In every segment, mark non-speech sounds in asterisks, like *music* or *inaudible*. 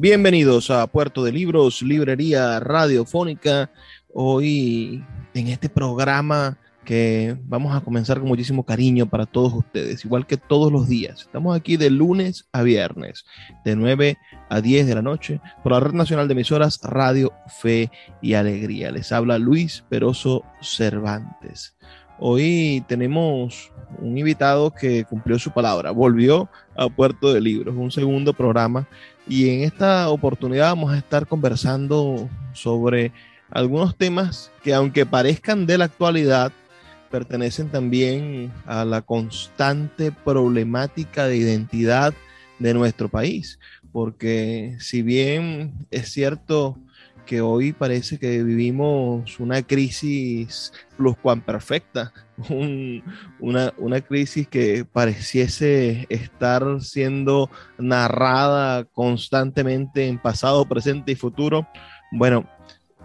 Bienvenidos a Puerto de Libros, Librería Radiofónica. Hoy en este programa que vamos a comenzar con muchísimo cariño para todos ustedes, igual que todos los días. Estamos aquí de lunes a viernes, de 9 a 10 de la noche, por la Red Nacional de Emisoras Radio Fe y Alegría. Les habla Luis Peroso Cervantes. Hoy tenemos un invitado que cumplió su palabra, volvió a Puerto de Libros, un segundo programa y en esta oportunidad vamos a estar conversando sobre algunos temas que aunque parezcan de la actualidad, pertenecen también a la constante problemática de identidad de nuestro país. Porque si bien es cierto que hoy parece que vivimos una crisis pluscuamperfecta, *laughs* un, una, una crisis que pareciese estar siendo narrada constantemente en pasado, presente y futuro. Bueno,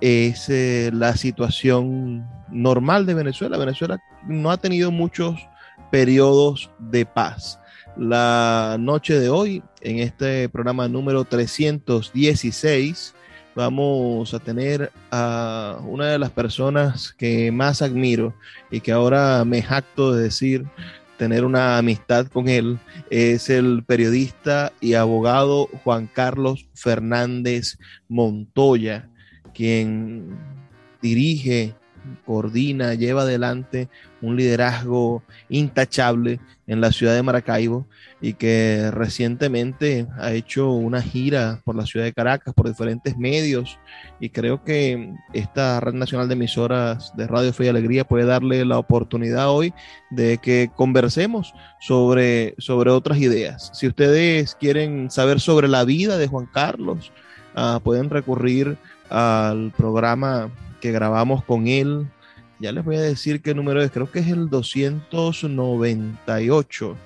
es eh, la situación normal de Venezuela. Venezuela no ha tenido muchos periodos de paz. La noche de hoy, en este programa número 316, vamos a tener a una de las personas que más admiro y que ahora me jacto de decir tener una amistad con él, es el periodista y abogado Juan Carlos Fernández Montoya, quien dirige coordina, lleva adelante un liderazgo intachable en la ciudad de Maracaibo y que recientemente ha hecho una gira por la ciudad de Caracas, por diferentes medios y creo que esta red nacional de emisoras de Radio Fe y Alegría puede darle la oportunidad hoy de que conversemos sobre, sobre otras ideas. Si ustedes quieren saber sobre la vida de Juan Carlos, uh, pueden recurrir al programa que grabamos con él. Ya les voy a decir qué número es, creo que es el 298,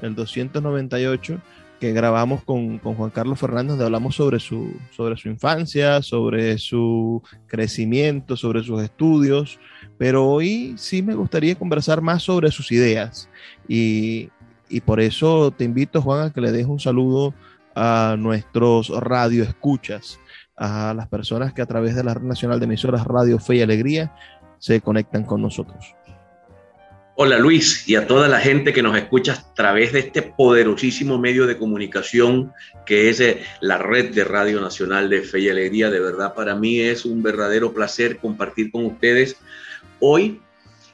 el 298 que grabamos con, Juan Carlos Fernández, donde hablamos sobre su, sobre su infancia, sobre su crecimiento, sobre sus estudios, pero hoy sí me gustaría conversar más sobre sus ideas. Y, y por eso te invito, Juan, a que le des un saludo a nuestros radioescuchas a las personas que a través de la Red Nacional de Emisoras Radio Fe y Alegría se conectan con nosotros. Hola Luis y a toda la gente que nos escucha a través de este poderosísimo medio de comunicación que es eh, la red de Radio Nacional de Fe y Alegría. De verdad para mí es un verdadero placer compartir con ustedes hoy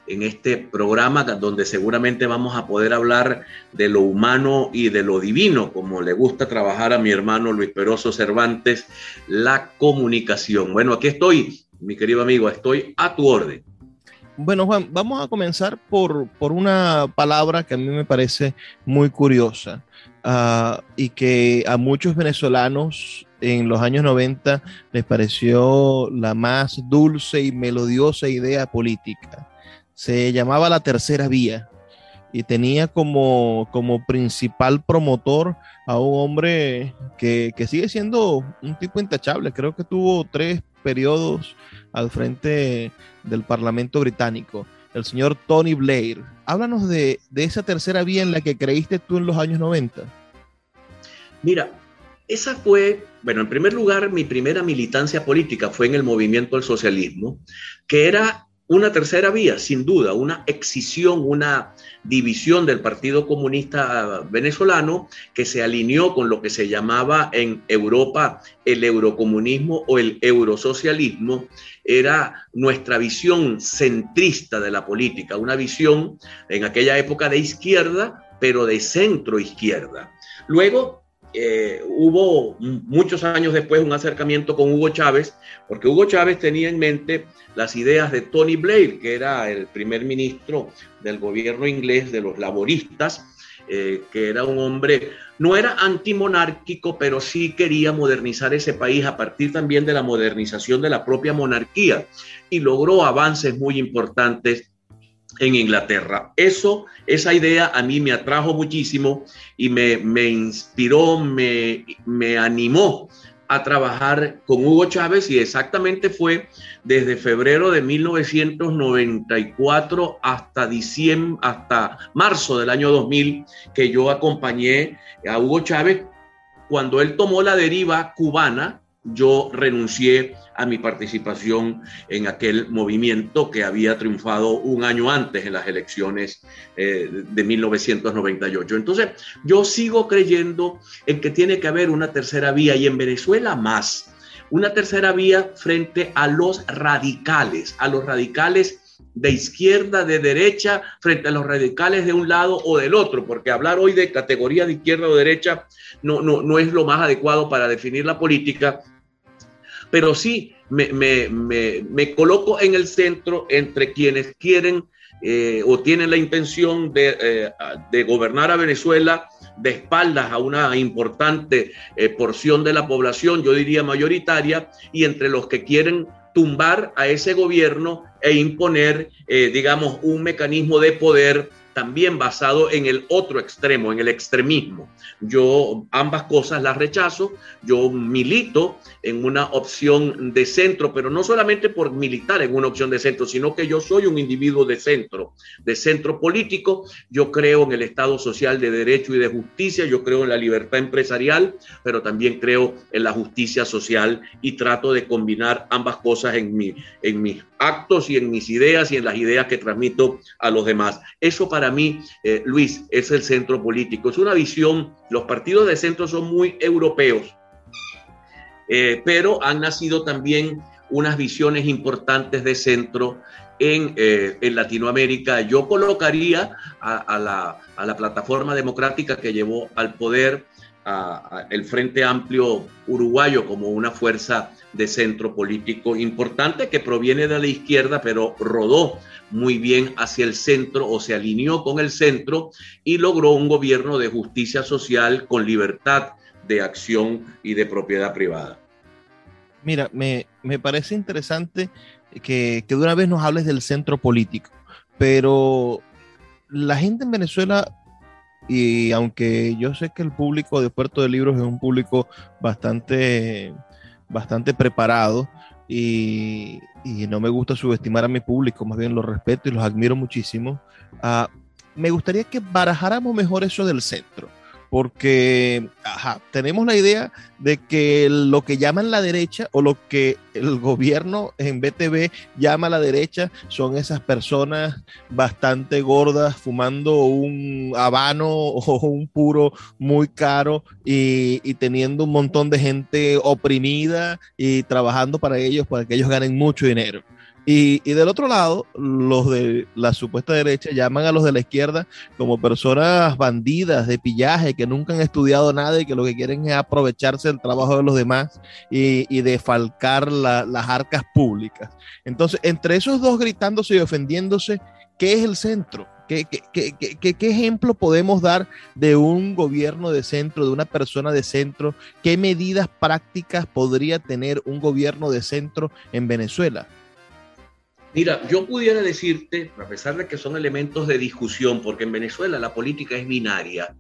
en este programa donde seguramente vamos a poder hablar de lo humano y de lo divino, como le gusta trabajar a mi hermano Luis Peroso Cervantes, la comunicación. Bueno, aquí estoy, mi querido amigo, estoy a tu orden. Bueno, Juan, vamos a comenzar por, por una palabra que a mí me parece muy curiosa uh, y que a muchos venezolanos en los años 90 les pareció la más dulce y melodiosa idea política se llamaba La Tercera Vía y tenía como, como principal promotor a un hombre que, sigue siendo un tipo intachable. Creo que tuvo tres periodos al frente del Parlamento británico, el señor Tony Blair. Háblanos de, de esa tercera vía en la que creíste tú en los años 90. Mira, esa fue, bueno, en primer lugar, mi primera militancia política fue en el movimiento al socialismo, que era una tercera vía, sin duda, una excisión, una división del Partido Comunista Venezolano que se alineó con lo que se llamaba en Europa el eurocomunismo o el eurosocialismo, era nuestra visión centrista de la política, una visión en aquella época de izquierda, pero de centro izquierda. Luego eh, hubo muchos años después un acercamiento con Hugo Chávez, porque Hugo Chávez tenía en mente las ideas de Tony Blair, que era el primer ministro del gobierno inglés de los laboristas, eh, que era un hombre, no era antimonárquico, pero sí quería modernizar ese país a partir también de la modernización de la propia monarquía y logró avances muy importantes en Inglaterra. Eso, esa idea a mí me atrajo muchísimo y me, inspiró, me, me animó a trabajar con Hugo Chávez y exactamente fue desde febrero de 1994 hasta diciembre, hasta marzo del año 2000 que yo acompañé a Hugo Chávez cuando él tomó la deriva cubana yo renuncié a mi participación en aquel movimiento que había triunfado un año antes en las elecciones eh, de 1998. Entonces, yo sigo creyendo en que tiene que haber una tercera vía y en Venezuela más. Una tercera vía frente a los radicales, a los radicales de izquierda, de derecha, frente a los radicales de un lado o del otro, porque hablar hoy de categoría de izquierda o derecha no, no, no es lo más adecuado para definir la política, pero sí me, coloco en el centro entre quienes quieren eh, o tienen la intención eh, de, gobernar a Venezuela de espaldas a una importante eh, porción de la población, yo diría mayoritaria, y entre los que quieren tumbar a ese gobierno e imponer, digamos, un mecanismo de poder también basado en el otro extremo, en el extremismo. Yo ambas cosas las rechazo, yo milito en una opción de centro, pero no solamente por militar en una opción de centro, sino que yo soy un individuo de centro, de centro político, yo creo en el Estado social de derecho y de justicia, yo creo en la libertad empresarial, pero también creo en la justicia social y trato de combinar ambas cosas en, mi, en mis actos y en mis ideas y en las ideas que transmito a los demás. Eso para mí, eh, Luis, es el centro político. Es una visión, los partidos de centro son muy europeos, eh, pero han nacido también unas visiones importantes de centro en, eh, Latinoamérica. Yo colocaría a, la, a, la, plataforma democrática que llevó al poder el Frente Amplio Uruguayo como una fuerza de centro político importante que proviene de la izquierda, pero rodó muy bien hacia el centro o se alineó con el centro y logró un gobierno de justicia social con libertad de acción y de propiedad privada. Mira, me, parece interesante que, que de una vez nos hables del centro político, pero la gente en Venezuela y aunque yo sé que el público de Puerto de Libros es un público bastante, bastante preparado y, no me gusta subestimar a mi público, más bien los respeto y los admiro muchísimo, ah, me gustaría que barajáramos mejor eso del centro porque tenemos la idea de que lo que llaman la derecha o lo que el gobierno en BTV llama la derecha son esas personas bastante gordas fumando un habano o un puro muy caro y, teniendo un montón de gente oprimida y trabajando para ellos para que ellos ganen mucho dinero. Y, del otro lado, los de la supuesta derecha llaman a los de la izquierda como personas bandidas de pillaje que nunca han estudiado nada y que lo que quieren es aprovecharse del trabajo de los demás y, defalcar las arcas públicas. Entonces, entre esos dos gritándose y ofendiéndose, ¿qué es el centro? ¿Qué, qué, qué, ¿Qué, ejemplo podemos dar de un gobierno de centro, de una persona de centro? ¿Qué medidas prácticas podría tener un gobierno de centro en Venezuela? Mira, yo pudiera decirte, a pesar de que son elementos de discusión, porque en Venezuela la política es binaria,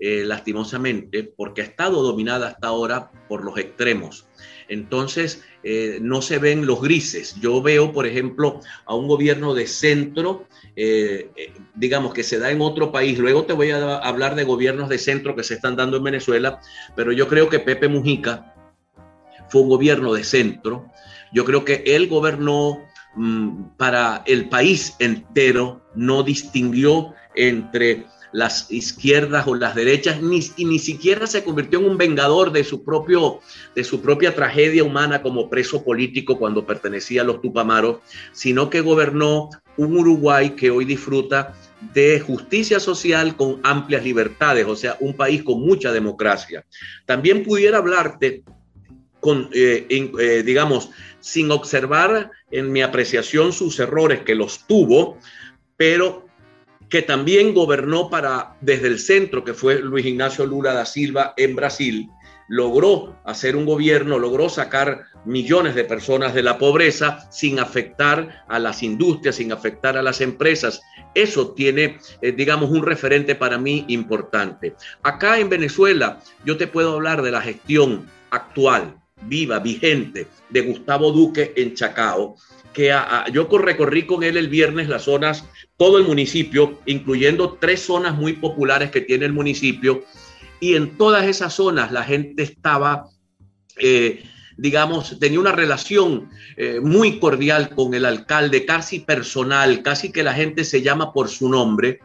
eh, lastimosamente, porque ha estado dominada hasta ahora por los extremos. Entonces, eh, no se ven los grises. Yo veo, por ejemplo, a un gobierno de centro, eh, digamos, que se da en otro país. Luego te voy a hablar de gobiernos de centro que se están dando en Venezuela, pero yo creo que Pepe Mujica fue un gobierno de centro. Yo creo que él gobernó para el país entero, no distinguió entre las izquierdas o las derechas, ni, y ni siquiera se convirtió en un vengador de su, propio, de su propia tragedia humana como preso político cuando pertenecía a los Tupamaros, sino que gobernó un Uruguay que hoy disfruta de justicia social con amplias libertades, o sea, un país con mucha democracia. También pudiera hablarte con, eh, eh, digamos, sin observar en mi apreciación sus errores, que los tuvo, pero que también gobernó para desde el centro, que fue Luis Ignacio Lula da Silva en Brasil, logró hacer un gobierno, logró sacar millones de personas de la pobreza sin afectar a las industrias, sin afectar a las empresas. Eso tiene, eh, digamos, un referente para mí importante. Acá en Venezuela yo te puedo hablar de la gestión actual, viva, vigente, de Gustavo Duque en Chacao, que yo recorrí con él el viernes las zonas, todo el municipio, incluyendo tres zonas muy populares que tiene el municipio, y en todas esas zonas la gente estaba, eh, digamos, tenía una relación eh, muy cordial con el alcalde, casi personal, casi que la gente se llama por su nombre.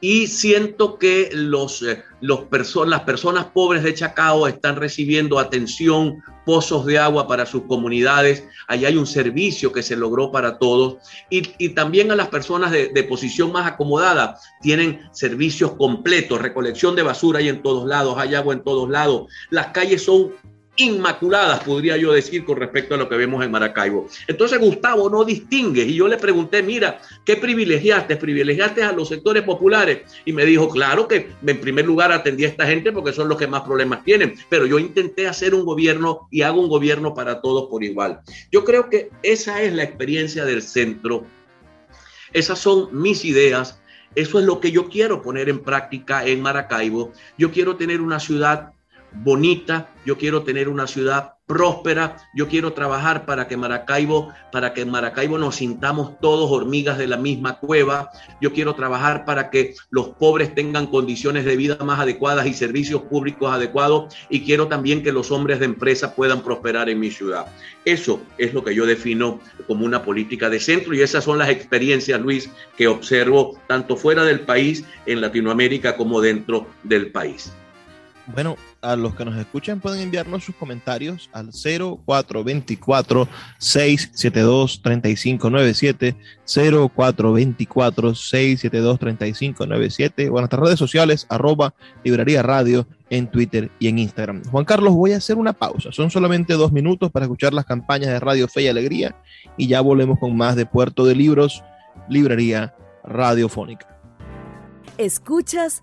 Y siento que los, eh, los las personas pobres de Chacao están recibiendo atención, pozos de agua para sus comunidades. Allí hay un servicio que se logró para todos. Y, también a las personas de, de, posición más acomodada tienen servicios completos, recolección de basura hay en todos lados, hay agua en todos lados. Las calles son inmaculadas, podría yo decir, con respecto a lo que vemos en Maracaibo. Entonces Gustavo no distingue y yo le pregunté, mira, ¿qué privilegiaste? ¿Privilegiaste a los sectores populares? Y me dijo, claro que en primer lugar atendí a esta gente porque son los que más problemas tienen, pero yo intenté hacer un gobierno y hago un gobierno para todos por igual. Yo creo que esa es la experiencia del centro. Esas son mis ideas. Eso es lo que yo quiero poner en práctica en Maracaibo. Yo quiero tener una ciudad bonita, yo quiero tener una ciudad próspera, yo quiero trabajar para que Maracaibo, para que en Maracaibo nos sintamos todos hormigas de la misma cueva, yo quiero trabajar para que los pobres tengan condiciones de vida más adecuadas y servicios públicos adecuados y quiero también que los hombres de empresa puedan prosperar en mi ciudad. Eso es lo que yo defino como una política de centro y esas son las experiencias, Luis, que observo tanto fuera del país, en Latinoamérica, como dentro del país. Bueno, a los que nos escuchan pueden enviarnos sus comentarios al 0424-672-3597, 0424-672-3597 o en nuestras redes sociales, arroba librería radio en Twitter y en Instagram. Juan Carlos, voy a hacer una pausa. Son solamente dos minutos para escuchar las campañas de Radio Fe y Alegría y ya volvemos con más de Puerto de Libros, Librería Radiofónica. Escuchas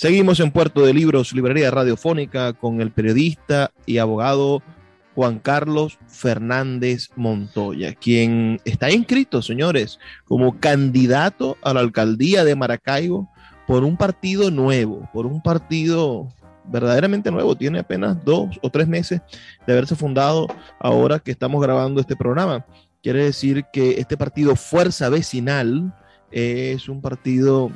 Seguimos en Puerto de Libros, Librería Radiofónica, con el periodista y abogado Juan Carlos Fernández Montoya, quien está inscrito, señores, como candidato a la alcaldía de Maracaibo por un partido nuevo, por un partido verdaderamente nuevo, tiene apenas dos o tres meses de haberse fundado ahora que estamos grabando este programa. Quiere decir que este partido Fuerza Vecinal es un partido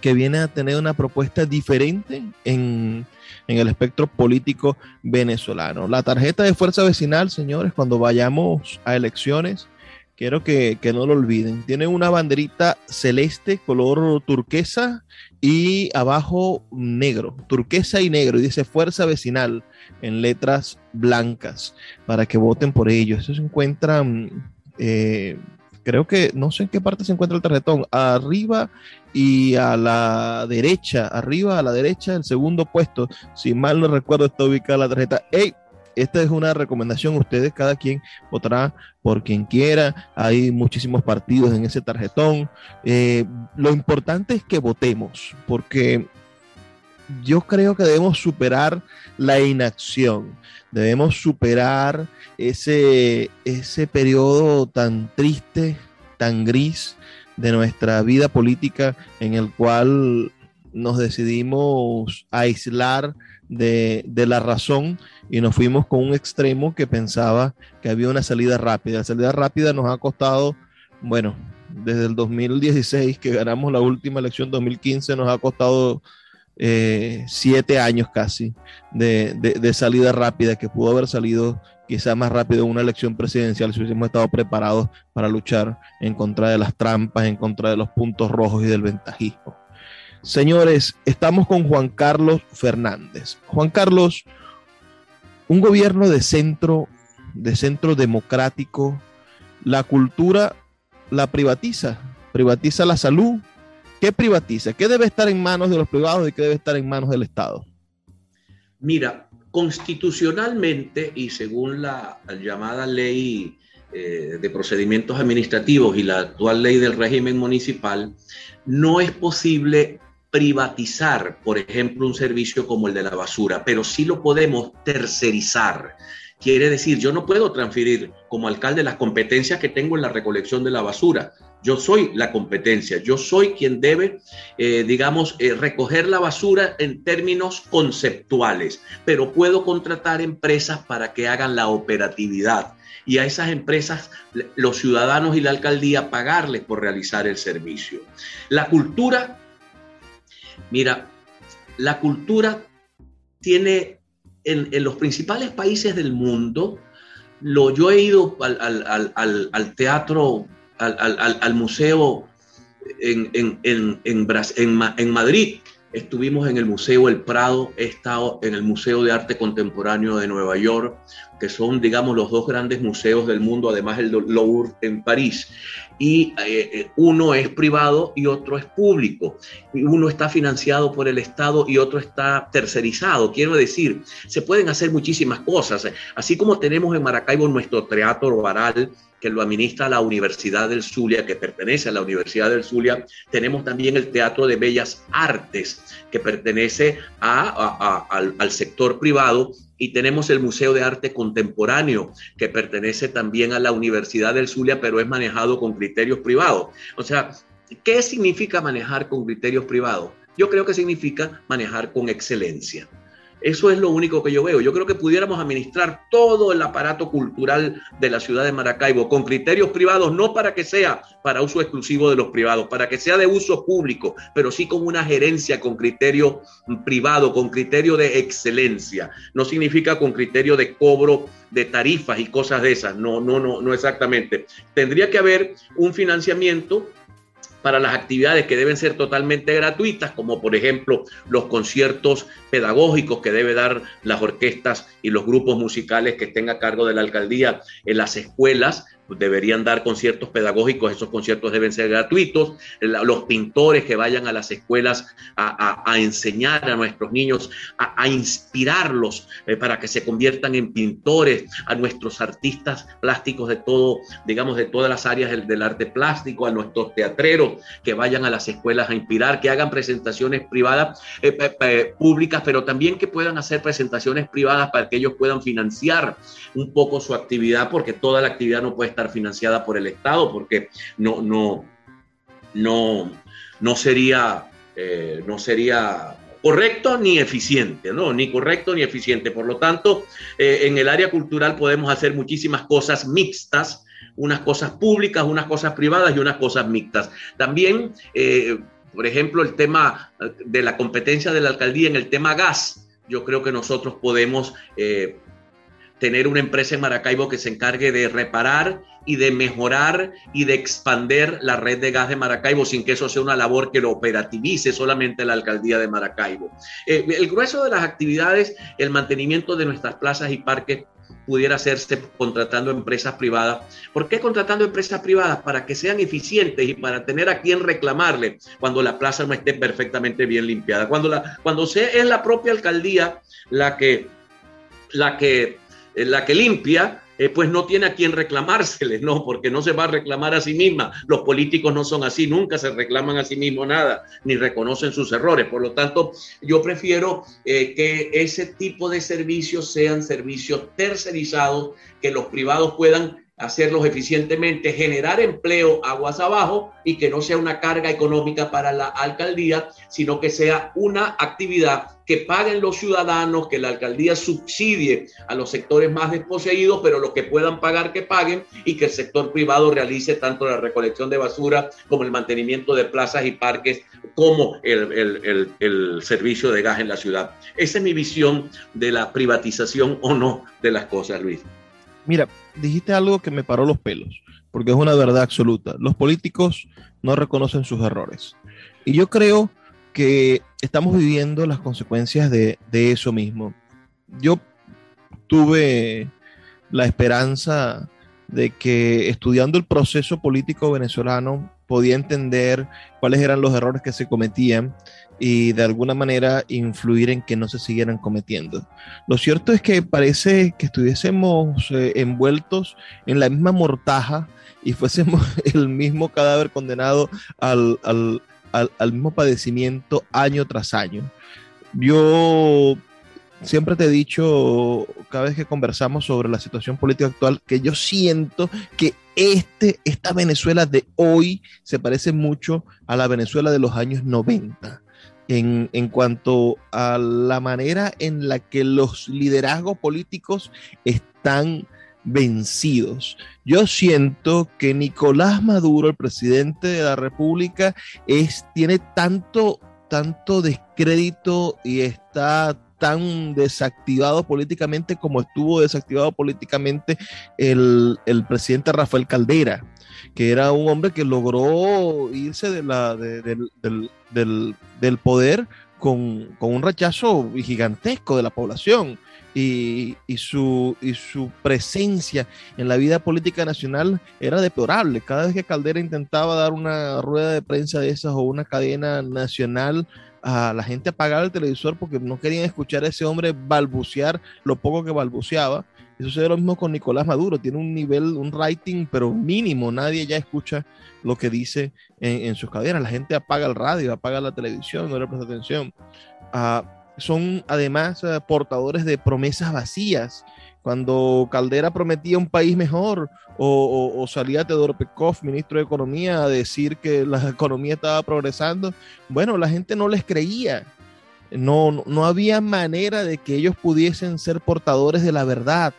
que viene a tener una propuesta diferente en, el espectro político venezolano. La tarjeta de fuerza vecinal, señores, cuando vayamos a elecciones, quiero que, no lo olviden. Tiene una banderita celeste, color turquesa, y abajo negro, turquesa y negro, y dice fuerza vecinal en letras blancas, para que voten por ello. Eso se encuentra, eh, creo que, no sé en qué parte se encuentra el tarjetón, arriba y a la derecha, arriba a la derecha, el segundo puesto, si mal no recuerdo, está ubicada la tarjeta. ¡Ey! Esta es una recomendación, ustedes cada quien votará por quien quiera, hay muchísimos partidos en ese tarjetón. Eh, lo importante es que votemos, porque yo creo que debemos superar la inacción, debemos superar ese, ese periodo tan triste, tan gris de nuestra vida política en el cual nos decidimos aislar de, de, la razón y nos fuimos con un extremo que pensaba que había una salida rápida. La salida rápida nos ha costado, bueno, desde el 2016 que ganamos la última elección 2015, nos ha costado eh, siete años casi de, de, salida rápida, que pudo haber salido quizá más rápido una elección presidencial si hubiésemos estado preparados para luchar en contra de las trampas, en contra de los puntos rojos y del ventajismo. Señores, estamos con Juan Carlos Fernández. Juan Carlos, un gobierno de centro, de centro democrático, la cultura la privatiza, privatiza la salud, ¿Qué privatiza? ¿Qué debe estar en manos de los privados y qué debe estar en manos del Estado? Mira, constitucionalmente y según la llamada ley eh, de procedimientos administrativos y la actual ley del régimen municipal, no es posible privatizar, por ejemplo, un servicio como el de la basura, pero sí lo podemos tercerizar. Quiere decir, yo no puedo transferir como alcalde las competencias que tengo en la recolección de la basura. Yo soy la competencia, yo soy quien debe, eh, digamos, eh, recoger la basura en términos conceptuales, pero puedo contratar empresas para que hagan la operatividad y a esas empresas, los ciudadanos y la alcaldía, pagarles por realizar el servicio. La cultura, mira, la cultura tiene en, los principales países del mundo, lo, yo he ido al, al teatro al, museo en, en, en, Madrid. Estuvimos en el Museo El Prado, he estado en el Museo de Arte Contemporáneo de Nueva York, que son, digamos, los dos grandes museos del mundo, además el Louvre en París. Y eh, eh, uno es privado y otro es público. Uno está financiado por el Estado y otro está tercerizado. Quiero decir, se pueden hacer muchísimas cosas. Así como tenemos en Maracaibo nuestro teatro baral, que lo administra la Universidad del Zulia, que pertenece a la Universidad del Zulia. Tenemos también el Teatro de Bellas Artes, que pertenece al, sector privado. Y tenemos el Museo de Arte Contemporáneo, que pertenece también a la Universidad del Zulia, pero es manejado con criterios privados. O sea, ¿qué significa manejar con criterios privados? Yo creo que significa manejar con excelencia. Eso es lo único que yo veo. Yo creo que pudiéramos administrar todo el aparato cultural de la ciudad de Maracaibo con criterios privados, no para que sea para uso exclusivo de los privados, para que sea de uso público, pero sí con una gerencia con criterio privado, con criterio de excelencia. No significa con criterio de cobro de tarifas y cosas de esas. No, no, no, no exactamente. Tendría que haber un financiamiento para las actividades que deben ser totalmente gratuitas, como por ejemplo los conciertos pedagógicos que debe dar las orquestas y los grupos musicales que estén a cargo de la alcaldía en las escuelas, deberían dar conciertos pedagógicos, esos conciertos deben ser gratuitos, los pintores que vayan a las escuelas a, enseñar a nuestros niños, a, inspirarlos eh, para que se conviertan en pintores, a nuestros artistas plásticos de todo, digamos, de todas las áreas del, arte plástico, a nuestros teatreros que vayan a las escuelas a inspirar, que hagan presentaciones privadas, eh, públicas, pero también que puedan hacer presentaciones privadas para que ellos puedan financiar un poco su actividad, porque toda la actividad no puede estar financiada por el Estado, porque no, no, no, no sería, eh, no sería correcto ni eficiente, ¿no? Ni correcto ni eficiente. Por lo tanto, eh, en el área cultural podemos hacer muchísimas cosas mixtas, unas cosas públicas, unas cosas privadas y unas cosas mixtas. También, eh, por ejemplo, el tema de la competencia de la alcaldía en el tema gas. Yo creo que nosotros podemos tener una empresa en Maracaibo que se encargue de reparar y de mejorar y de expander la red de gas de Maracaibo sin que eso sea una labor que lo operativice solamente la alcaldía de Maracaibo. Eh, el grueso de las actividades, el mantenimiento de nuestras plazas y parques pudiera hacerse contratando empresas privadas. ¿Por qué contratando empresas privadas? Para que sean eficientes y para tener a quien reclamarle cuando la plaza no esté perfectamente bien limpiada. Cuando, la, cuando sea, es la propia alcaldía la que, la que la que limpia, eh, pues no tiene a quien reclamársele, ¿no? Porque no se va a reclamar a sí misma. Los políticos no son así, nunca se reclaman a sí mismos nada, ni reconocen sus errores. Por lo tanto, yo prefiero eh, que ese tipo de servicios sean servicios tercerizados, que los privados puedan hacerlos eficientemente, generar empleo aguas abajo y que no sea una carga económica para la alcaldía, sino que sea una actividad que paguen los ciudadanos, que la alcaldía subsidie a los sectores más desposeídos, pero los que puedan pagar que paguen y que el sector privado realice tanto la recolección de basura como el mantenimiento de plazas y parques, como el, el servicio de gas en la ciudad. Esa es mi visión de la privatización o no de las cosas, Luis. Mira, dijiste algo que me paró los pelos, porque es una verdad absoluta. Los políticos no reconocen sus errores. Y yo creo que estamos viviendo las consecuencias de, eso mismo. Yo tuve la esperanza de que estudiando el proceso político venezolano podía entender cuáles eran los errores que se cometían y de alguna manera influir en que no se siguieran cometiendo. Lo cierto es que parece que estuviésemos eh, envueltos en la misma mortaja y fuésemos *laughs* el mismo cadáver condenado al, al, al, mismo padecimiento año tras año. Yo siempre te he dicho, cada vez que conversamos sobre la situación política actual, que yo siento que este, esta Venezuela de hoy se parece mucho a la Venezuela de los años 90 en, en, cuanto a la manera en la que los liderazgos políticos están vencidos. Yo siento que Nicolás Maduro, el presidente de la República, es, tiene tanto, tanto descrédito y está tan desactivado políticamente como estuvo desactivado políticamente el, el presidente Rafael Caldera que era un hombre que logró irse de la, del, del, poder con, con, un rechazo gigantesco de la población. Y, y, su, y su presencia en la vida política nacional era deplorable. Cada vez que Caldera intentaba dar una rueda de prensa de esas o una cadena nacional, a la gente apagaba el televisor porque no querían escuchar a ese hombre balbucear lo poco que balbuceaba. Y sucede lo mismo con Nicolás Maduro, tiene un nivel, un rating, pero mínimo, nadie ya escucha lo que dice en, sus cadenas, la gente apaga el radio, apaga la televisión, no le presta atención. Ah, son además eh, portadores de promesas vacías. Cuando Caldera prometía un país mejor o, salía Teodoro Pekov, ministro de Economía, a decir que la *laughs* economía estaba progresando, bueno, la gente no les creía no, no había manera de que ellos pudiesen ser portadores de la verdad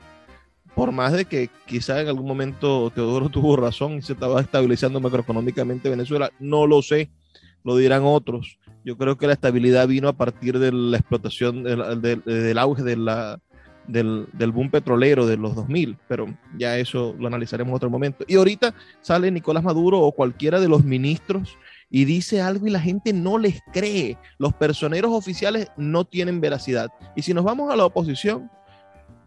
por más de que quizá en algún momento Teodoro *laughs* tuvo razón y se estaba estabilizando macroeconómicamente Venezuela, no lo sé, lo dirán otros. Yo creo que la estabilidad vino a partir de la explotación, del, auge de la, del, del, boom petrolero de los 2000, pero ya eso lo analizaremos en otro momento. Y ahorita sale Nicolás Maduro o cualquiera de los ministros y dice algo y la gente no les cree. Los personeros oficiales no tienen veracidad. Y si nos vamos a la oposición,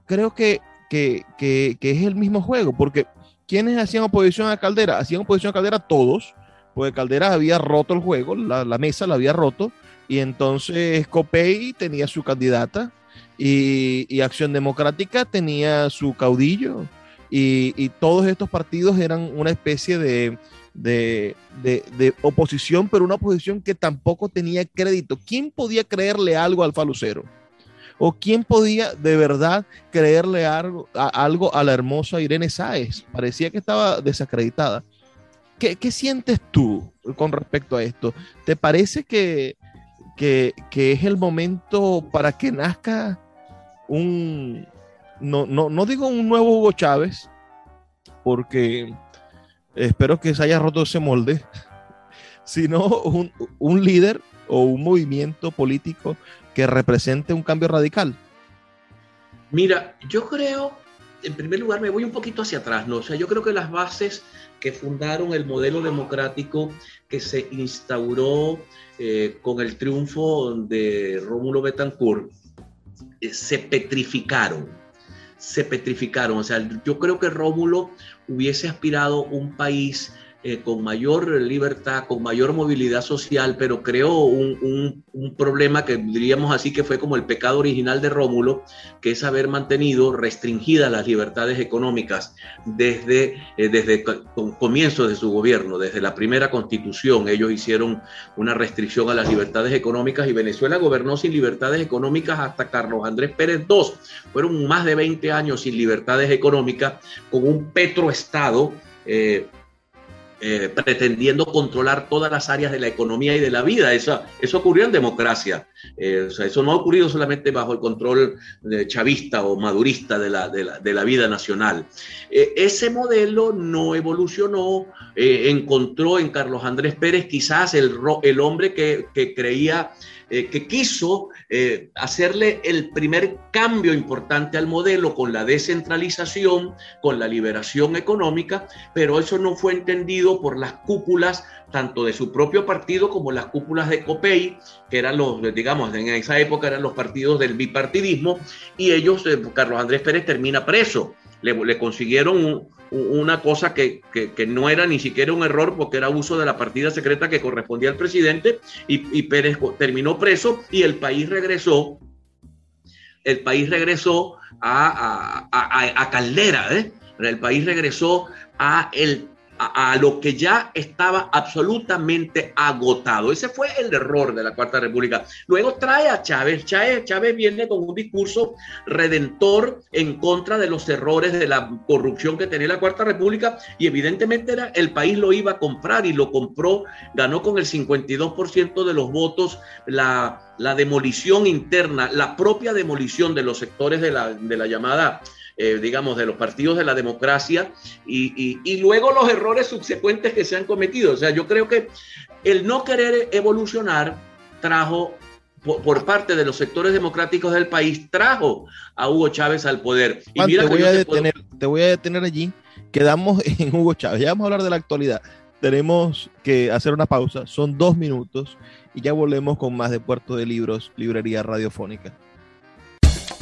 creo que que, es el mismo juego, porque ¿quiénes hacían oposición a Caldera? Hacían oposición a Caldera todos, porque Caldera había roto el juego, la, mesa la había roto, y entonces Copey tenía su candidata, y, Acción Democrática tenía su caudillo, y, todos estos partidos eran una especie de, de, de, oposición, pero una oposición que tampoco tenía crédito. ¿Quién podía creerle algo al falucero? ¿O quién podía de verdad creerle algo a, algo a la hermosa Irene Sáez? Parecía que estaba desacreditada. ¿Qué, sientes tú con respecto a esto? ¿Te parece que, que, es el momento para que nazca un, no, no, digo un nuevo Hugo Chávez, porque espero que se haya roto ese molde, *laughs* sino un, un líder o un movimiento político que represente un cambio radical? Mira, yo creo, en primer lugar, me voy un poquito hacia atrás, ¿no? O sea, yo creo que las bases que fundaron el modelo democrático que se instauró eh, con el triunfo de Rómulo Betancourt eh, se petrificaron, se petrificaron. O sea, yo creo que Rómulo hubiese aspirado un país eh, con mayor libertad, con mayor movilidad social, pero creó un, problema que diríamos así que fue como el pecado original de Rómulo, que es haber mantenido restringidas las libertades económicas desde, eh, desde comienzo de su gobierno, desde la primera constitución. Ellos hicieron una restricción a las libertades económicas y Venezuela gobernó sin libertades económicas hasta Carlos Andrés Pérez II. Fueron más de 20 años sin libertades económicas, con un petroestado. Eh, eh, pretendiendo controlar todas las áreas de la economía y de la vida. Eso, eso ocurrió en democracia. Eh, eso no ha ocurrido solamente bajo el control chavista o madurista de la, de la, vida nacional. Eh, ese modelo no evolucionó, encontró en Carlos Andrés Pérez quizás el, el hombre que, que creía eh, que quiso eh, hacerle el primer cambio importante al modelo con la descentralización, con la liberación económica, pero eso no fue entendido por las cúpulas tanto de su propio partido como las cúpulas de COPEI, que eran los, digamos, en esa época eran los partidos del bipartidismo, y ellos, eh, Carlos Andrés Pérez termina preso. Le, le consiguieron un, una cosa que, no era ni siquiera un error porque era uso de la partida secreta que correspondía al presidente y, Pérez terminó preso y el país regresó, el país regresó a, a Caldera, ¿eh? el país regresó a el a, lo que ya estaba absolutamente agotado. Ese fue el error de la Cuarta República. Luego trae a Chávez. Chávez, Chávez viene con un discurso redentor en contra de los errores de la corrupción que tenía la Cuarta República y evidentemente era, el país lo iba a comprar y lo compró, ganó con el 52% de los votos la, la demolición interna, la propia demolición de los sectores de la, de la llamada eh, digamos, de los partidos de la democracia y, luego los errores subsecuentes que se han cometido. O sea, yo creo que el no querer evolucionar trajo por, parte de los sectores democráticos del país trajo a Hugo Chávez al poder. Y te, voy a detener, te voy a detener allí. Quedamos *laughs* en Hugo Chávez. Ya vamos a hablar de la actualidad. Tenemos que hacer una pausa. Son dos minutos y ya volvemos con más de Puerto de Libros, Librería Radiofónica.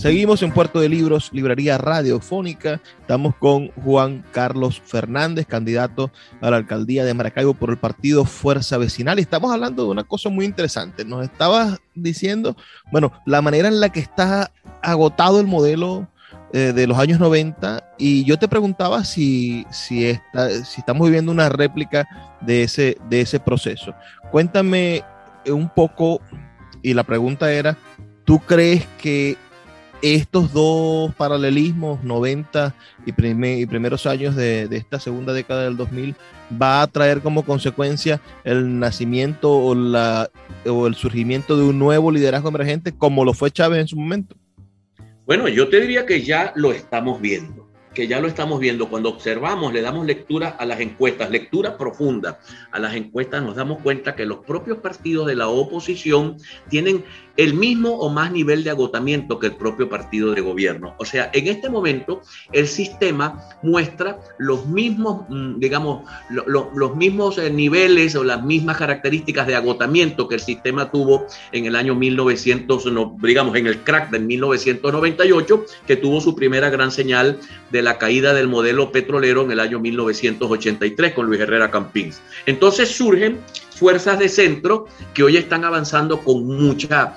Seguimos en Puerto de Libros, Librería Radiofónica. Estamos con Juan Carlos Fernández, candidato a la alcaldía de Maracaibo por el partido Fuerza Vecinal. Y estamos hablando de una cosa muy interesante. Nos estabas diciendo, bueno, la manera en la que está agotado el modelo eh, de los años 90 y yo te preguntaba si, si, si estamos viviendo una réplica de ese, de ese proceso. Cuéntame un poco, y la pregunta era, ¿tú crees que estos dos paralelismos, 90 y, primeros años de, esta segunda década del 2000, va a traer como consecuencia el nacimiento o, la, o el surgimiento de un nuevo liderazgo emergente como lo fue Chávez en su momento? Bueno, yo te diría que ya lo estamos viendo que ya lo estamos viendo, cuando observamos, le damos lectura a las encuestas, lectura profunda a las encuestas, nos damos cuenta que los propios partidos de la oposición tienen el mismo o más nivel de agotamiento que el propio partido de gobierno. O sea, en este momento el sistema muestra los mismos, mm, digamos, los mismos eh, niveles o las mismas características de agotamiento que el sistema tuvo en el año 1900, digamos, en el crack de 1998, que tuvo su primera gran señal de la caída del modelo petrolero en el año 1983 con Luis Herrera Campins. Entonces surgen fuerzas de centro que hoy están avanzando con mucha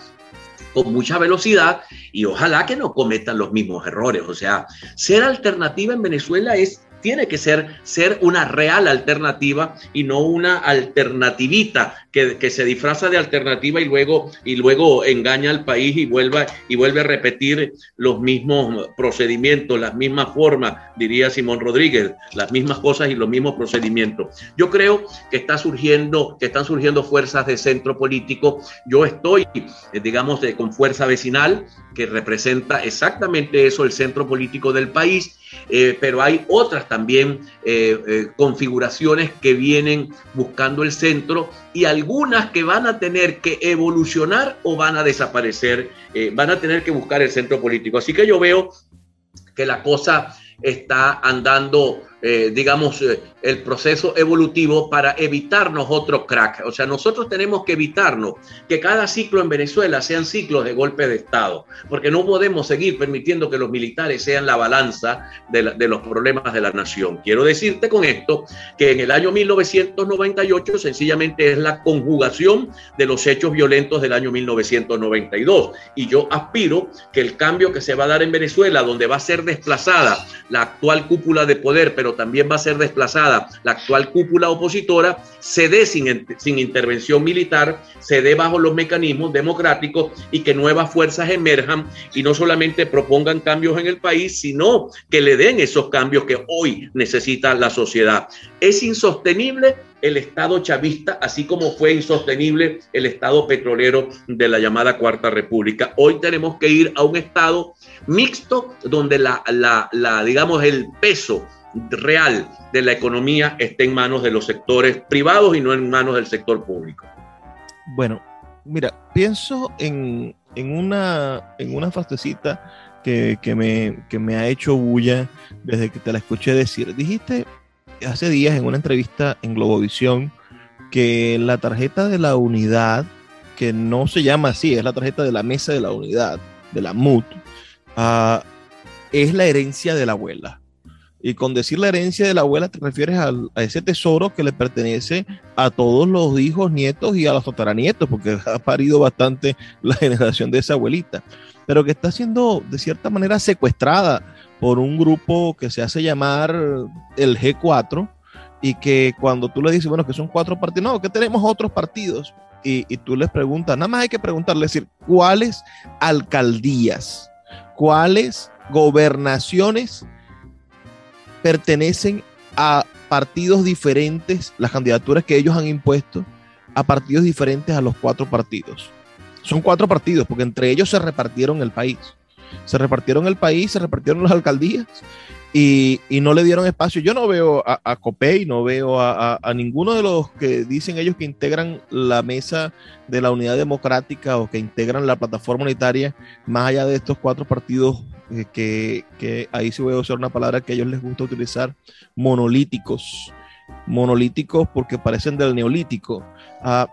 con mucha velocidad y ojalá que no cometan los mismos errores. O sea, ser alternativa en Venezuela es tiene que ser, ser una real alternativa y no una alternativita que, se disfraza de alternativa y luego, y luego engaña al país y, vuelva, y vuelve a repetir los mismos procedimientos, las mismas formas, diría Simón Rodríguez, las mismas cosas y los mismos procedimientos. Yo creo que está surgiendo, que están surgiendo fuerzas de centro político. Yo estoy, eh, digamos, con fuerza vecinal, que representa exactamente eso, el centro político del país eh, pero hay otras también eh, configuraciones que vienen buscando el centro y algunas que van a tener que evolucionar o van a desaparecer, van a tener que buscar el centro político. Así que yo veo que la cosa está andando eh, digamos, eh, el proceso evolutivo para evitarnos otro crack. O sea, nosotros tenemos que evitarnos que cada ciclo en Venezuela sean ciclos de golpe de Estado, porque no podemos seguir permitiendo que los militares sean la balanza de, de los problemas de la nación. Quiero decirte con esto que en el año 1998 sencillamente es la conjugación de los hechos violentos del año 1992. Y yo aspiro que el cambio que se va a dar en Venezuela, donde va a ser desplazada la actual cúpula de poder, pero también va a ser desplazada la actual cúpula opositora, se dé sin, sin intervención militar, se dé bajo los mecanismos democráticos y que nuevas fuerzas emerjan y no solamente propongan cambios en el país, sino que le den esos cambios que hoy necesita la sociedad. Es insostenible el Estado chavista, así como fue insostenible el Estado petrolero de la llamada Cuarta República. Hoy tenemos que ir a un Estado mixto donde la, la, la digamos, el peso real de la economía esté en manos de los sectores privados y no en manos del sector público. Bueno, mira, pienso en, una, en una frasecita que, me, que me ha hecho bulla desde que te la escuché decir. Dijiste hace días en una entrevista en Globovisión que la tarjeta de la unidad, que no se llama así, es la tarjeta de la mesa de la unidad, de la MUT, ah, es la herencia de la abuela. Y con decir la herencia de la abuela te refieres a, ese tesoro que le pertenece a todos los hijos, nietos y a los tataranietos, porque *laughs* ha parido bastante la generación de esa abuelita, pero que está siendo de cierta manera secuestrada por un grupo que se hace llamar el G4 y que cuando tú le dices, bueno, que son cuatro partidos, no, que tenemos otros partidos, y, y tú les preguntas, nada más hay que preguntarle, decir, ¿cuáles alcaldías, cuáles gobernaciones pertenecen a partidos diferentes, las candidaturas que ellos han impuesto, a partidos diferentes a los cuatro partidos. Son cuatro partidos, porque entre ellos se repartieron el país. Se repartieron el país, se repartieron las alcaldías y, no le dieron espacio. Yo no veo a, a Copey, no veo a, ninguno de los que dicen ellos que integran la mesa de la unidad democrática o que integran la plataforma unitaria, más allá de estos cuatro partidos que, que, ahí sí voy a usar una palabra que a ellos les gusta utilizar, monolíticos. Monolíticos porque parecen del neolítico. Ah,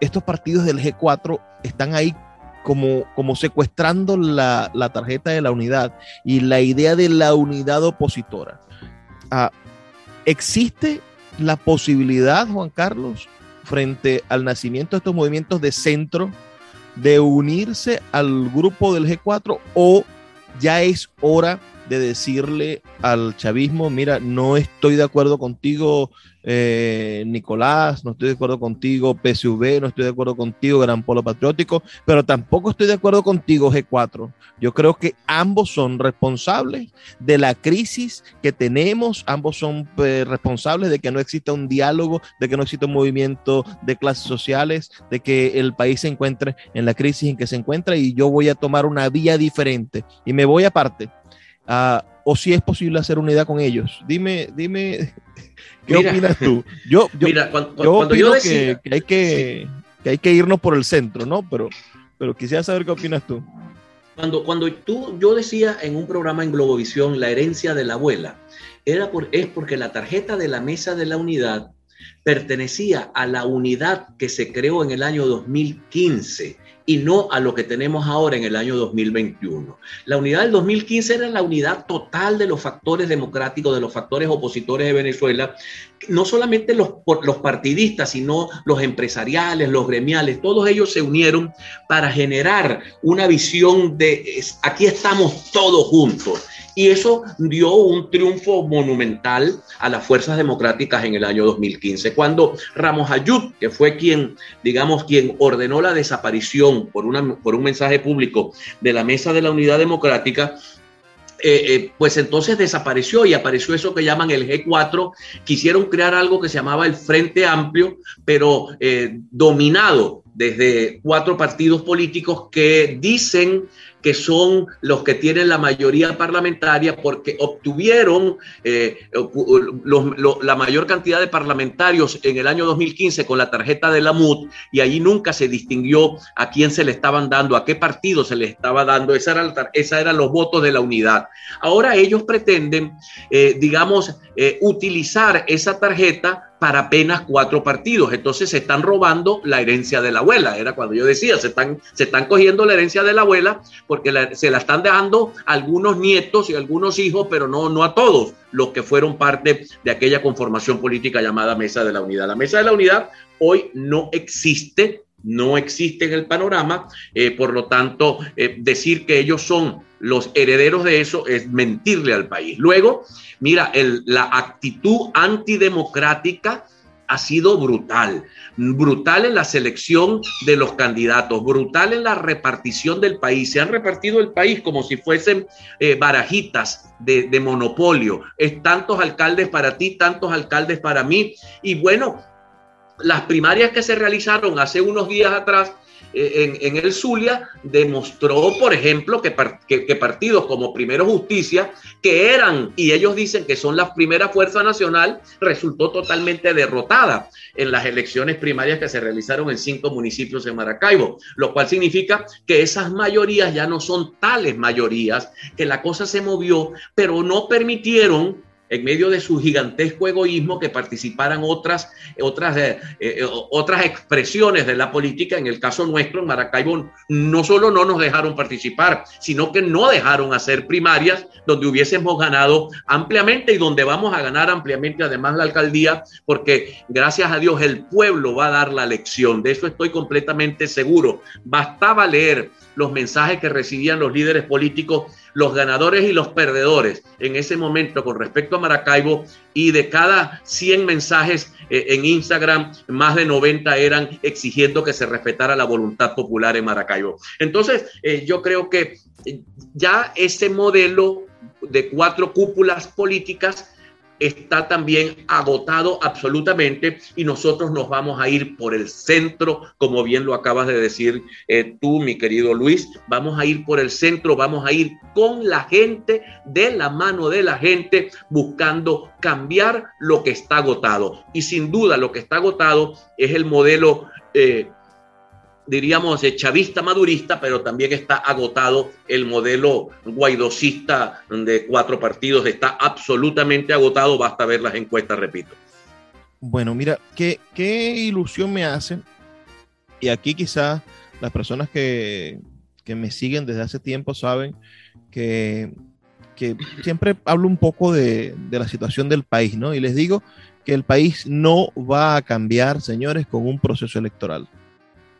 estos partidos del G4 están ahí como, como secuestrando la, la, tarjeta de la unidad y la idea de la unidad opositora. Ah, ¿Existe la posibilidad, Juan Carlos, frente al nacimiento de estos movimientos de centro, de unirse al grupo del G4 o ya es hora de decirle al chavismo, mira, no estoy de acuerdo contigo, eh, Nicolás, no estoy de acuerdo contigo, PSV, no estoy de acuerdo contigo, Gran Polo Patriótico, pero tampoco estoy de acuerdo contigo, G4. Yo creo que ambos son responsables de la crisis que tenemos, ambos son eh, responsables de que no exista un diálogo, de que no exista un movimiento de clases sociales, de que el país se encuentre en la crisis en que se encuentra. Y yo voy a tomar una vía diferente. Y me voy aparte. Uh, o si es posible hacer unidad con ellos. Dime, dime, *laughs* ¿qué opinas tú? Yo, yo, mira, cuando, yo opino que, hay que, que, hay que irnos por el centro, ¿no? Pero, pero quisiera saber qué opinas tú. Cuando, cuando tú, yo decía en un programa en Globovisión, la herencia de la abuela, era por, es porque la tarjeta de la mesa de la unidad pertenecía a la unidad que se creó en el año 2015 y no a lo que tenemos ahora en el año 2021. La unidad del 2015 era la unidad total de los factores democráticos, de los factores opositores de Venezuela, no solamente los, los partidistas, sino los empresariales, los gremiales, todos ellos se unieron para generar una visión de aquí estamos todos juntos y eso dio un triunfo monumental a las fuerzas democráticas en el año 2015, cuando Ramos Ayud, que fue quien, digamos, quien ordenó la desaparición por, una, por un mensaje público de la Mesa de la Unidad Democrática, eh, eh, pues entonces desapareció y apareció eso que llaman el G4. Quisieron crear algo que se llamaba el Frente Amplio, pero eh, dominado desde cuatro partidos políticos que dicen que son los que tienen la mayoría parlamentaria porque obtuvieron eh, la mayor cantidad de parlamentarios en el año 2015 con la tarjeta de la MUD y allí nunca se distinguió a quién se le estaban dando, a qué partido se le estaba dando. Esa, era, esa eran los votos de la unidad. Ahora ellos pretenden, eh, digamos, eh, utilizar esa tarjeta para apenas cuatro partidos. Entonces se están robando la herencia de la abuela. Era cuando yo decía, se están, se están cogiendo la herencia de la abuela se la están dejando a algunos nietos y algunos hijos, pero no, no a todos los que fueron parte de aquella conformación política llamada Mesa de la Unidad. La Mesa de la Unidad hoy no existe, no existe en el panorama, eh, por lo tanto, eh, decir que ellos son los herederos de eso es mentirle al país. Luego, mira, la actitud antidemocrática ha sido brutal, brutal en la selección de los candidatos, brutal en la repartición del país. Se han repartido el país como si fuesen eh, barajitas de, de monopolio. Es tantos alcaldes para ti, tantos alcaldes para mí. Y bueno, las primarias que se realizaron hace unos días atrás en, el Zulia demostró, por ejemplo, que, partidos como Primero Justicia, que eran, y ellos dicen que son la primera fuerza nacional, resultó totalmente derrotada en las elecciones primarias que se realizaron en cinco municipios en Maracaibo, lo cual significa que esas mayorías ya no son tales mayorías, que la cosa se movió, pero no permitieron en medio de su gigantesco egoísmo que participaran otras, otras, eh, eh, otras expresiones de la política. En el caso nuestro, en Maracaibo, no solo no nos dejaron participar, sino que no dejaron hacer primarias donde hubiésemos ganado ampliamente y donde vamos a ganar ampliamente además la alcaldía, porque gracias a Dios el pueblo va a dar la lección. De eso estoy completamente seguro. Bastaba leer los mensajes que recibían los líderes políticos los ganadores y los perdedores en ese momento con respecto a Maracaibo y de cada 100 mensajes eh, en Instagram, más de 90 eran exigiendo que se respetara la voluntad popular en Maracaibo. Entonces, eh, yo creo que eh, ya ese modelo de cuatro cúpulas políticas está también agotado absolutamente y nosotros nos vamos a ir por el centro, como bien lo acabas de decir eh, tú, mi querido Luis, vamos a ir por el centro, vamos a ir con la gente, de la mano de la gente, buscando cambiar lo que está agotado. Y sin duda lo que está agotado es el modelo eh, diríamos, chavista madurista, pero también está agotado el modelo guaidosista de cuatro partidos, está absolutamente agotado, basta ver las encuestas, repito. Bueno, mira, qué, qué ilusión me hace, y aquí quizás las personas que, que me siguen desde hace tiempo saben que, que siempre hablo un poco de, de la situación del país, ¿no? Y les digo que el país no va a cambiar, señores, con un proceso electoral.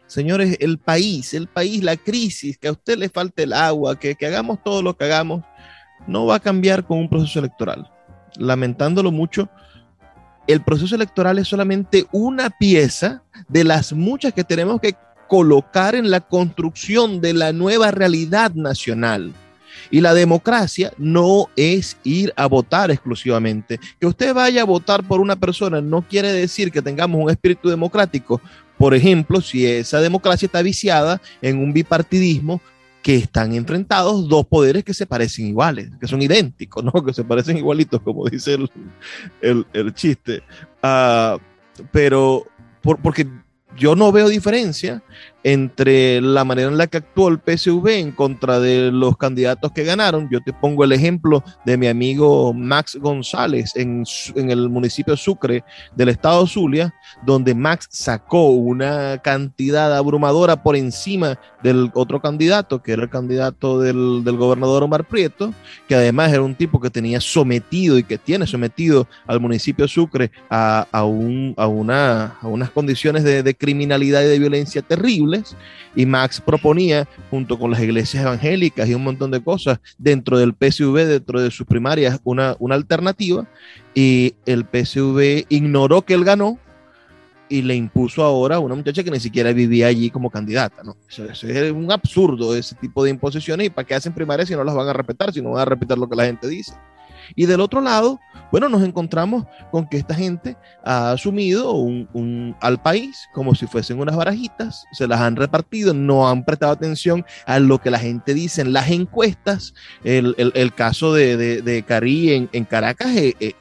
Señores, el país, el país, la crisis, que a usted le falte el agua, que, hagamos todo lo que hagamos, no va a cambiar con un proceso electoral. Lamentándolo mucho, el proceso electoral es solamente una pieza de las muchas que tenemos que colocar en la construcción de la nueva realidad nacional. Y la democracia no es ir a votar exclusivamente. Que usted vaya a votar por una persona no quiere decir que tengamos un espíritu democrático, por ejemplo, si esa democracia está viciada en un bipartidismo que están enfrentados dos poderes que se parecen iguales, que son idénticos, ¿no? *laughs* Que se parecen igualitos, como dice el, chiste. Ah, pero porque yo no veo diferencia entre la manera en la que actuó el PSV en contra de los candidatos que ganaron. Yo te pongo el ejemplo de mi amigo Max González en, el municipio Sucre del estado Zulia, donde Max sacó una cantidad abrumadora por encima del otro candidato, que era el candidato del, gobernador Omar Prieto, que además era un tipo que tenía sometido y que tiene sometido al municipio Sucre a, una, a unas condiciones de, de criminalidad y de violencia terrible y Max proponía, junto con las iglesias evangélicas y un montón de cosas, dentro del PSV, dentro de sus primarias, una, una alternativa, y el PSV ignoró que él ganó y le impuso ahora a una muchacha que ni siquiera vivía allí como candidata, ¿no? Eso, es un absurdo ese tipo de imposiciones y para qué hacen primarias si no las van a respetar, si no van a respetar lo que la gente dice. Y del otro lado, bueno, nos encontramos con que esta gente ha asumido un, al país como si fuesen unas barajitas, se las han repartido, no han prestado atención a lo que la gente dice en las encuestas. El, el, caso de, de, en, en Caracas es, es,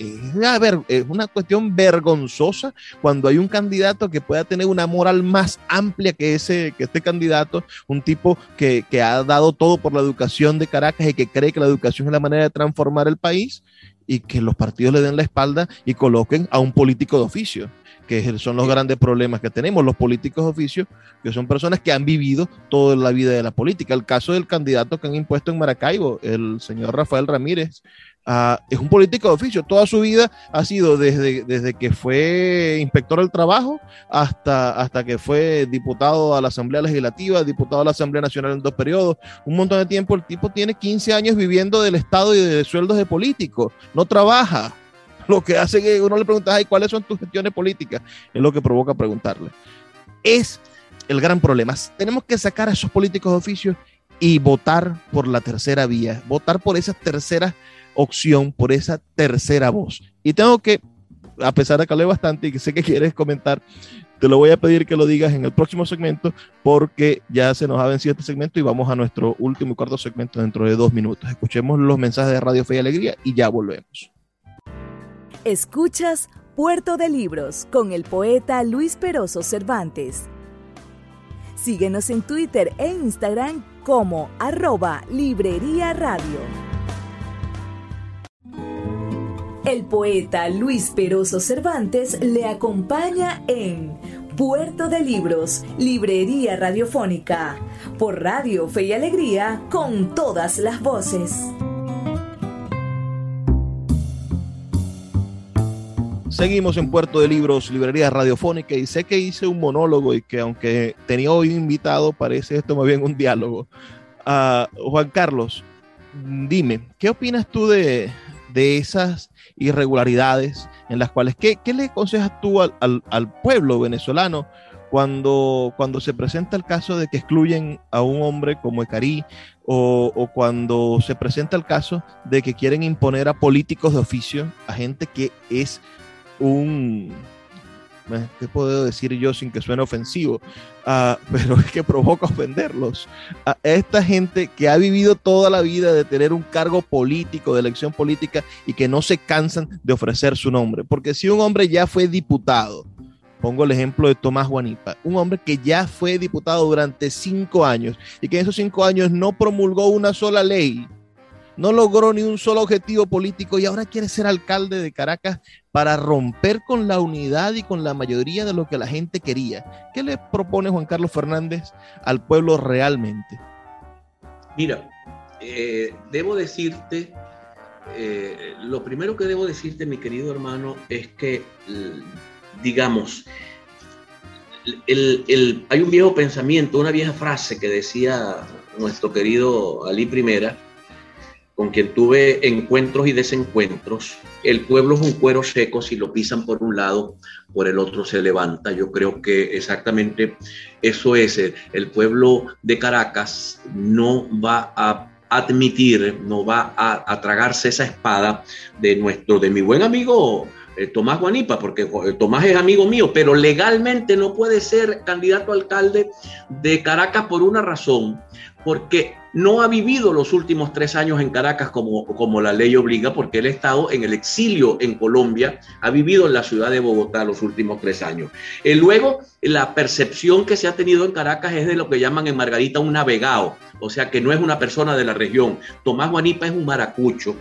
es, una cuestión vergonzosa cuando hay un candidato que pueda tener una moral más amplia que, ese, que este candidato, un tipo que, que ha dado todo por la educación de Caracas y que cree que la educación es la manera de transformar el país y que los partidos le den la espalda y coloquen a un político de oficio, que son los grandes problemas que tenemos, los políticos de oficio, que son personas que han vivido toda la vida de la política. El caso del candidato que han impuesto en Maracaibo, el señor Rafael Ramírez, Uh, es un político de oficio. Toda su vida ha sido desde, desde que fue inspector del trabajo hasta, hasta que fue diputado a la Asamblea Legislativa, diputado a la Asamblea Nacional en dos periodos. Un montón de tiempo. El tipo tiene 15 años viviendo del Estado y de sueldos de político. No trabaja. *laughs* Lo que hace que uno le pregunta, Ay, ¿cuáles son tus gestiones políticas? Es lo que provoca preguntarle. Es el gran problema. Tenemos que sacar a esos políticos de oficio y votar por la tercera vía, votar por esas terceras opción por esa tercera voz. Y tengo que, a pesar de que hablé bastante y que sé que *laughs* quieres comentar, te lo voy a pedir que lo digas en el próximo segmento porque ya se nos ha vencido este segmento y vamos a nuestro último y cuarto segmento dentro de dos minutos. Escuchemos los mensajes de Radio Fe y Alegría y ya volvemos. Escuchas Puerto de Libros con el poeta Luis Peroso Cervantes. Síguenos en Twitter e Instagram como arroba Librería Radio. El poeta Luis Peroso Cervantes le acompaña en Puerto de Libros, Librería Radiofónica, por Radio Fe y Alegría, con todas las voces. Seguimos en Puerto de Libros, Librería Radiofónica, y sé que hice un monólogo y que aunque tenía hoy invitado, parece esto más bien un diálogo. Uh, Juan Carlos, dime, ¿qué opinas tú de, de esas irregularidades en las cuales, ¿qué, qué le aconsejas tú al, al, al, pueblo venezolano cuando, cuando se presenta el caso de que excluyen a un hombre como Ecarí o, o cuando se presenta el caso de que quieren imponer a políticos de oficio, a gente que es un ¿qué puedo decir yo sin que suene ofensivo? Uh, *laughs* pero es que provoca ofenderlos. A esta gente que ha vivido toda la vida de tener un cargo político, de elección política, y que no se cansan de ofrecer su nombre. Porque si un hombre ya fue diputado, pongo el ejemplo de Tomás Guanipa, un hombre que ya fue diputado durante cinco años y que en esos cinco años no promulgó una sola ley, no logró ni un solo objetivo político y ahora quiere ser alcalde de Caracas para romper con la unidad y con la mayoría de lo que la gente quería. ¿Qué le propone Juan Carlos Fernández al pueblo realmente? Mira, eh, debo decirte, eh, lo primero que debo decirte, mi querido hermano, es que, digamos, el, el, hay un viejo pensamiento, una vieja frase que decía nuestro querido Ali Primera, con quien tuve encuentros y desencuentros. El pueblo es un cuero seco, si lo pisan por un lado, por el otro se levanta. Yo creo que exactamente eso es. El pueblo de Caracas no va a admitir, no va a, tragarse esa espada de nuestro, de mi buen amigo eh, Tomás Guanipa, porque eh, Tomás es amigo mío, pero legalmente no puede ser candidato a alcalde de Caracas por una razón, porque no ha vivido los últimos tres años en Caracas como, como la ley obliga, porque él ha estado en el exilio en Colombia, ha vivido en la ciudad de Bogotá los últimos tres años. Eh, luego, la percepción que se ha tenido en Caracas es de lo que llaman en Margarita un navegado, o sea que no es una persona de la región. Tomás Guanipa es un maracucho,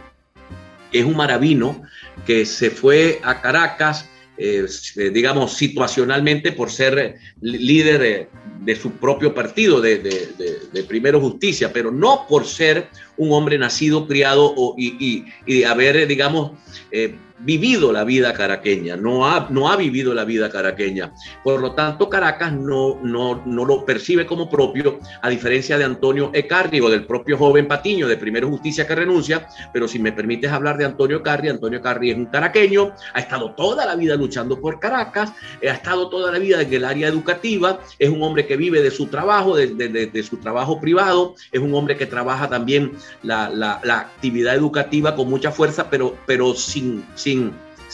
es un maravino que se fue a Caracas, eh, digamos, situacionalmente por ser líder de, su propio partido, de, de, Primero Justicia, pero no por ser un hombre nacido, criado y, y, haber, digamos, eh, vivido la vida caraqueña, no ha, no ha vivido la vida caraqueña. Por lo tanto, Caracas no, no, no lo percibe como propio, a diferencia de Antonio Ecarri o del propio joven Patiño de Primero Justicia que renuncia. Pero si me permites hablar de Antonio Ecarri, Antonio Ecarri es un caraqueño, ha estado toda la vida luchando por Caracas, ha estado toda la vida en el área educativa, es un hombre que vive de su trabajo, de, su trabajo privado, es un hombre que trabaja también la, actividad educativa con mucha fuerza, pero, pero sin, sin,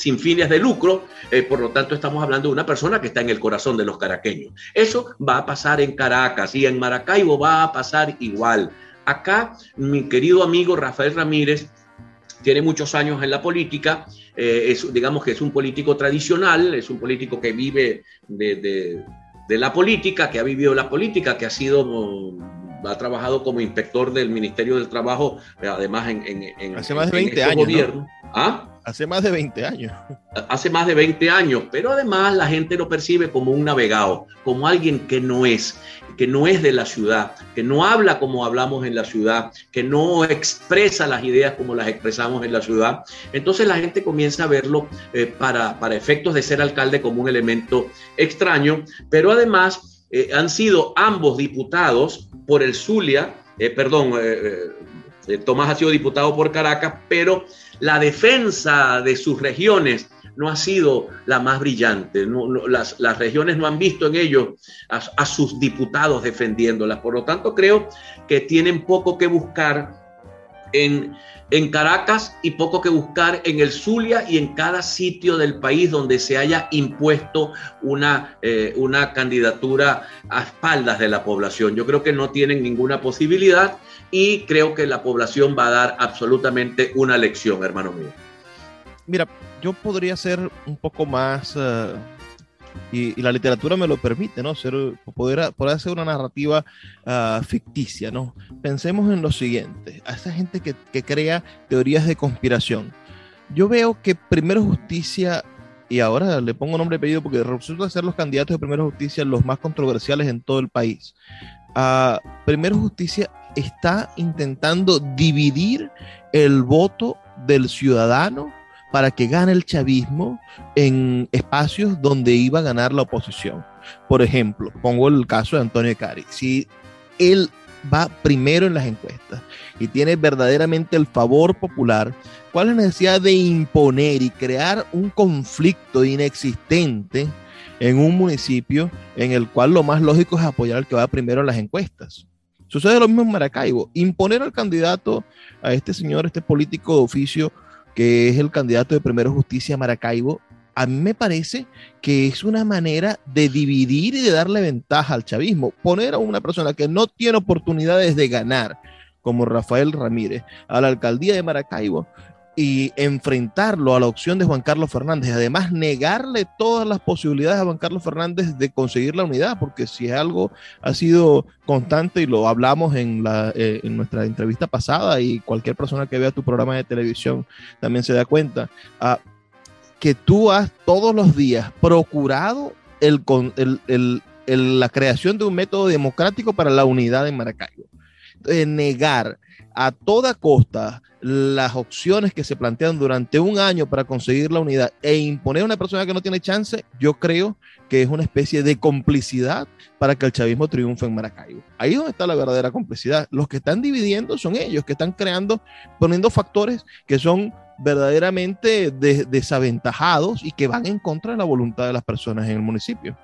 sin fines de lucro. Eh, por lo tanto, estamos hablando de una persona que está en el corazón de los caraqueños. Eso va a pasar en Caracas y en Maracaibo va a pasar igual. Acá, mi querido amigo Rafael Ramírez tiene muchos años en la política, eh, es, digamos que es un político tradicional, es un político que vive de, la política, que ha vivido la política, que ha sido ha trabajado como inspector del Ministerio del Trabajo, además en, en, hace más de 20 este años. ¿Ah? Hace más de 20 años. Hace más de 20 años, pero además la gente lo percibe como un navegado, como alguien que no es, que no es de la ciudad, que no habla como hablamos en la ciudad, que no expresa las ideas como las expresamos en la ciudad. Entonces la gente comienza a verlo eh, para, para efectos de ser alcalde como un elemento extraño, pero además eh, han sido ambos diputados por el Zulia, eh, perdón, Tomás ha sido diputado por Caracas, pero la defensa de sus regiones no ha sido la más brillante. las, regiones no han visto en ellos a, sus diputados defendiéndolas. Por lo tanto, creo que tienen poco que buscar en, Caracas y poco que buscar en el Zulia y en cada sitio del país donde se haya impuesto una, eh, una candidatura a espaldas de la población. Yo creo que no tienen ninguna posibilidad y creo que la población va a dar absolutamente una lección, hermano mío. Mira, yo podría ser un poco más, eh, y, la literatura me lo permite, ¿no? Ser, poder, poder hacer una narrativa uh, ficticia, ¿no? Pensemos en lo siguiente, a esa gente que, que crea teorías de conspiración. Yo veo que Primero Justicia y ahora le pongo nombre y apellido porque resulta ser los candidatos de Primero Justicia los más controversiales en todo el país. Uh, Primero Justicia está intentando dividir el voto del ciudadano para que gane el chavismo en espacios donde iba a ganar la oposición. Por ejemplo, pongo el caso de Antonio Cari. Si él va primero en las encuestas y tiene verdaderamente el favor popular, ¿cuál es la necesidad de imponer y crear un conflicto inexistente en un municipio en el cual lo más lógico es apoyar al que va primero en las encuestas? Sucede lo mismo en Maracaibo. Imponer al candidato, a este señor, este político de oficio, que es el candidato de Primero Justicia Maracaibo, a mí me parece que es una manera de dividir y de darle ventaja al chavismo. Poner a una persona que no tiene oportunidades de ganar, como Rafael Ramírez, a la alcaldía de Maracaibo, y enfrentarlo a la opción de Juan Carlos Fernández, además negarle todas las posibilidades a Juan Carlos Fernández de conseguir la unidad, porque si es algo ha sido constante y lo hablamos en, la, eh, en nuestra entrevista pasada y cualquier persona que vea tu programa de televisión también se da cuenta, ah, que tú has todos los días procurado el, el, el, la creación de un método democrático para la unidad en Maracaibo. negar a toda costa las opciones que se plantean durante un año para conseguir la unidad e imponer a una persona que no tiene chance, yo creo que es una especie de complicidad para que el chavismo triunfe en Maracaibo. Ahí es donde está la verdadera complicidad. Los que están dividiendo son ellos, que están creando, poniendo factores que son verdaderamente desaventajados y que van en contra de la voluntad de las personas en el municipio.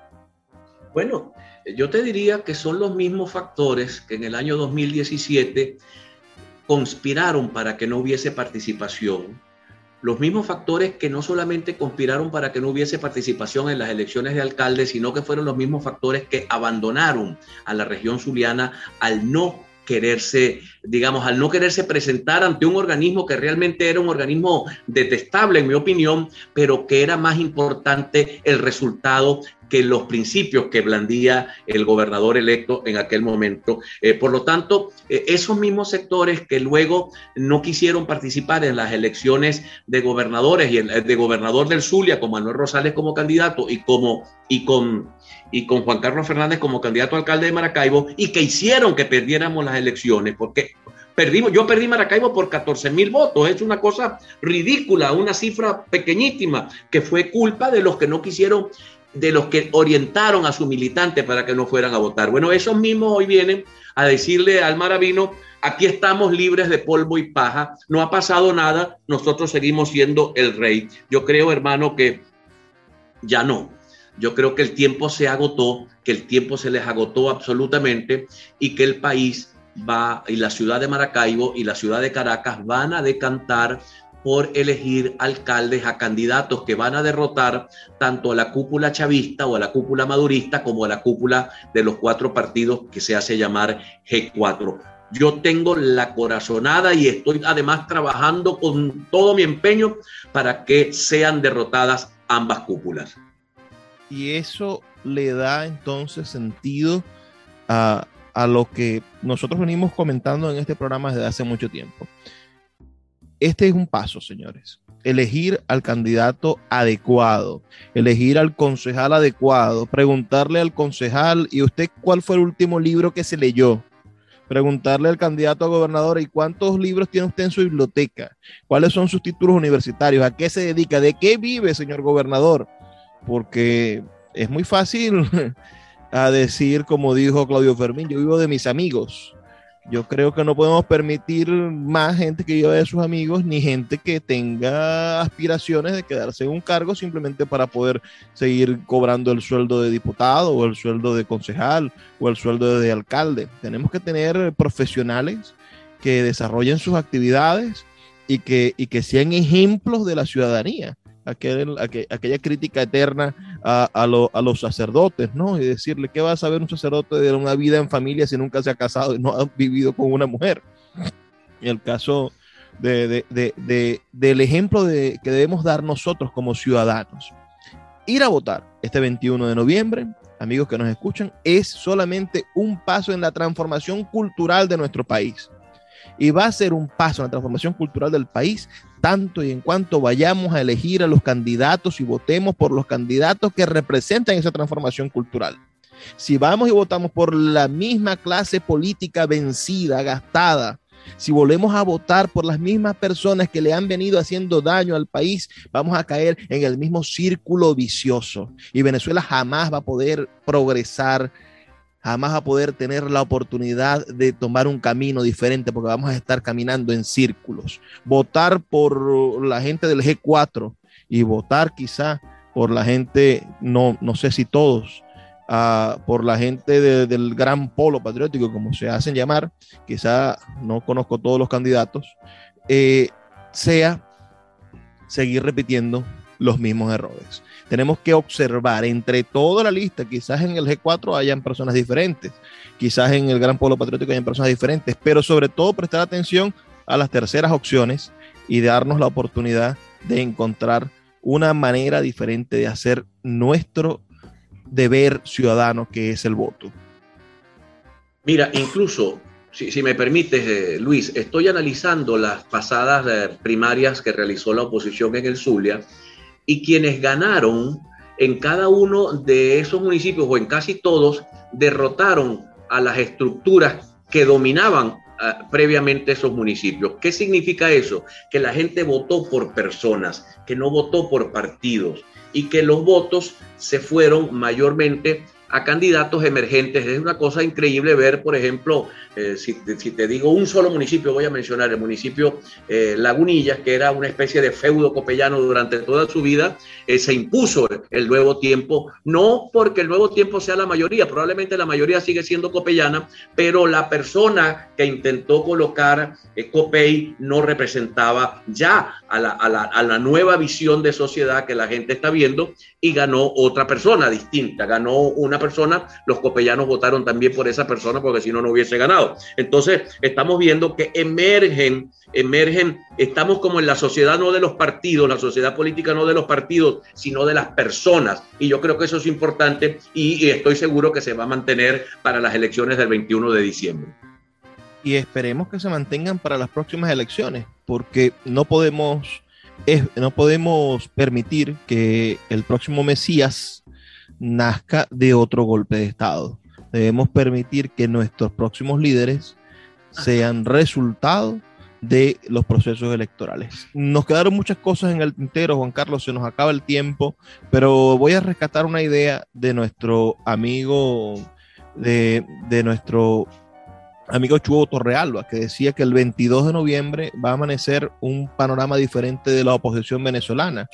Bueno, yo te diría que son los mismos factores que en el año 2017 conspiraron para que no hubiese participación, los mismos factores que no solamente conspiraron para que no hubiese participación en las elecciones de alcalde, sino que fueron los mismos factores que abandonaron a la región zuliana al no quererse, digamos, al no quererse presentar ante un organismo que realmente era un organismo detestable, en mi opinión, pero que era más importante el resultado que los principios que blandía el gobernador electo en aquel momento. Eh, por lo tanto, eh, esos mismos sectores que luego no quisieron participar en las elecciones de gobernadores y el, de gobernador del Zulia, con Manuel Rosales como candidato y, como, y, con, y con Juan Carlos Fernández como candidato a alcalde de Maracaibo, y que hicieron que perdiéramos las elecciones, porque perdimos, yo perdí Maracaibo por 14 mil votos, es una cosa ridícula, una cifra pequeñísima, que fue culpa de los que no quisieron de los que orientaron a sus militantes para que no fueran a votar. Bueno, esos mismos hoy vienen a decirle al maravino, aquí estamos libres de polvo y paja, no ha pasado nada, nosotros seguimos siendo el rey. Yo creo, hermano, que ya no. Yo creo que el tiempo se agotó, que el tiempo se les agotó absolutamente y que el país va, y la ciudad de Maracaibo y la ciudad de Caracas van a decantar por elegir alcaldes a candidatos que van a derrotar tanto a la cúpula chavista o a la cúpula madurista como a la cúpula de los cuatro partidos que se hace llamar G4. Yo tengo la corazonada y estoy además trabajando con todo mi empeño para que sean derrotadas ambas cúpulas. Y eso le da entonces sentido a, a lo que nosotros venimos comentando en este programa desde hace mucho tiempo. Este es un paso, señores. Elegir al candidato adecuado, elegir al concejal adecuado, preguntarle al concejal, ¿y usted cuál fue el último libro que se leyó? Preguntarle al candidato a gobernador, ¿y cuántos libros tiene usted en su biblioteca? ¿Cuáles son sus títulos universitarios? ¿A qué se dedica? ¿De qué vive, señor gobernador? Porque es muy fácil *laughs* a decir, como dijo Claudio Fermín, yo vivo de mis amigos. Yo creo que no podemos permitir más gente que viva de sus amigos, ni gente que tenga aspiraciones de quedarse en un cargo simplemente para poder seguir cobrando el sueldo de diputado o el sueldo de concejal o el sueldo de alcalde. Tenemos que tener profesionales que desarrollen sus actividades y que, y que sean ejemplos de la ciudadanía aquella crítica eterna a, los sacerdotes, ¿no? Y decirle, ¿qué va a saber un sacerdote de una vida en familia si nunca se ha casado y no ha vivido con una mujer? En el caso de, del ejemplo que debemos dar nosotros como ciudadanos. Ir a votar este 21 de noviembre, amigos que nos escuchan, es solamente un paso en la transformación cultural de nuestro país y va a ser un paso en la transformación cultural del país, tanto y en cuanto vayamos a elegir a los candidatos y votemos por los candidatos que representan esa transformación cultural. Si vamos y votamos por la misma clase política vencida, gastada, si volvemos a votar por las mismas personas que le han venido haciendo daño al país, vamos a caer en el mismo círculo vicioso y Venezuela jamás va a poder progresar jamás a poder tener la oportunidad de tomar un camino diferente porque vamos a estar caminando en círculos. Votar por la gente del G4 y votar quizá por la gente, no, no sé si todos, uh, por la gente del gran polo patriótico, como se hacen llamar, quizá no conozco todos los candidatos, eh, sea seguir repitiendo los mismos errores tenemos que observar entre toda la lista, quizás en el G4 hayan personas diferentes, quizás en el Gran Polo Patriótico hayan personas diferentes, pero sobre todo prestar atención a las terceras opciones y darnos la oportunidad de encontrar una manera diferente de hacer nuestro deber ciudadano, que es el voto. Mira, incluso, si, me permites, eh, Luis, estoy analizando las pasadas eh, primarias que realizó la oposición en el Zulia y quienes ganaron en cada uno de esos municipios o en casi todos derrotaron a las estructuras que dominaban ah, previamente esos municipios. ¿Qué significa eso? Que la gente votó por personas, que no votó por partidos y que los votos se fueron mayormente a candidatos emergentes. Es una cosa increíble ver, por ejemplo, eh, si, te digo un solo municipio, voy a mencionar el municipio eh, Lagunillas, que era una especie de feudo copellano durante toda su vida, eh, se impuso el nuevo tiempo, no porque el nuevo tiempo sea la mayoría, probablemente la mayoría sigue siendo copellana, pero la persona que intentó colocar Copey no representaba ya a la, a, la, a la nueva visión de sociedad que la gente está viendo y ganó otra persona distinta, ganó una persona, los copellanos votaron también por esa persona porque si no, no hubiese ganado. Entonces, estamos viendo que emergen, emergen, estamos como en la sociedad no de los partidos, la sociedad política no de los partidos, sino de las personas. Y yo creo que eso es importante y, estoy seguro que se va a mantener para las elecciones del 21 de diciembre. Y esperemos que se mantengan para las próximas elecciones, porque no podemos no podemos permitir que el próximo Mesías nazca de otro golpe de Estado. Debemos permitir que nuestros próximos líderes sean resultado de los procesos electorales. Nos quedaron muchas cosas en el tintero, Juan Carlos, se nos acaba el tiempo, pero voy a rescatar una idea de nuestro amigo, de, de nuestro amigo Chuo Torrealba, que decía que el 22 de noviembre va a amanecer un panorama diferente de la oposición venezolana.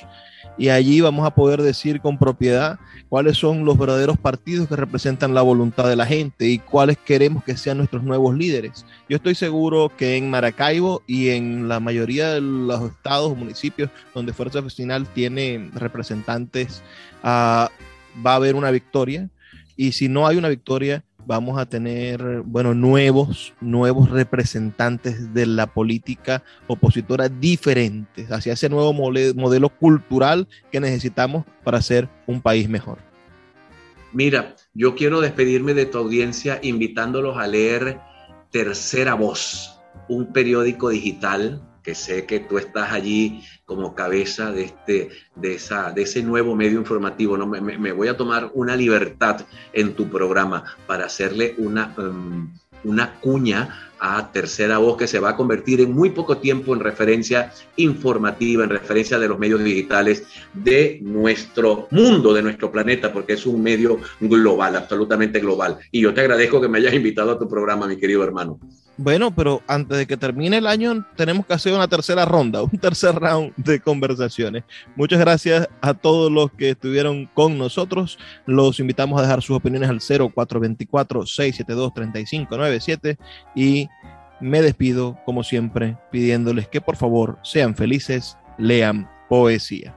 Y allí vamos a poder decir con propiedad cuáles son los verdaderos partidos que representan la voluntad de la gente y cuáles queremos que sean nuestros nuevos líderes. Yo estoy seguro que en Maracaibo y en la mayoría de los estados o municipios donde Fuerza Vecinal tiene representantes, uh, va a haber una victoria. Y si no hay una victoria, vamos a tener, bueno, nuevos, nuevos representantes de la política opositora diferentes hacia ese nuevo modelo cultural que necesitamos para ser un país mejor. Mira, yo quiero despedirme de tu audiencia invitándolos a leer Tercera Voz, un periódico digital que sé que tú estás allí como cabeza de, este, de, esa, de ese nuevo medio informativo. ¿no? Me, voy a tomar una libertad en tu programa para hacerle una, um, una cuña a Tercera Voz que se va a convertir en muy poco tiempo en referencia informativa, en referencia de los medios digitales de nuestro mundo, de nuestro planeta, porque es un medio global, absolutamente global. Y yo te agradezco que me hayas invitado a tu programa, mi querido hermano. Bueno, pero antes de que termine el año tenemos que hacer una tercera ronda, *laughs* un tercer round de conversaciones. Muchas gracias a todos los que estuvieron con nosotros. Los invitamos a dejar sus opiniones al 0424-672-3597 y me despido, como siempre, pidiéndoles que por favor sean felices, lean poesía.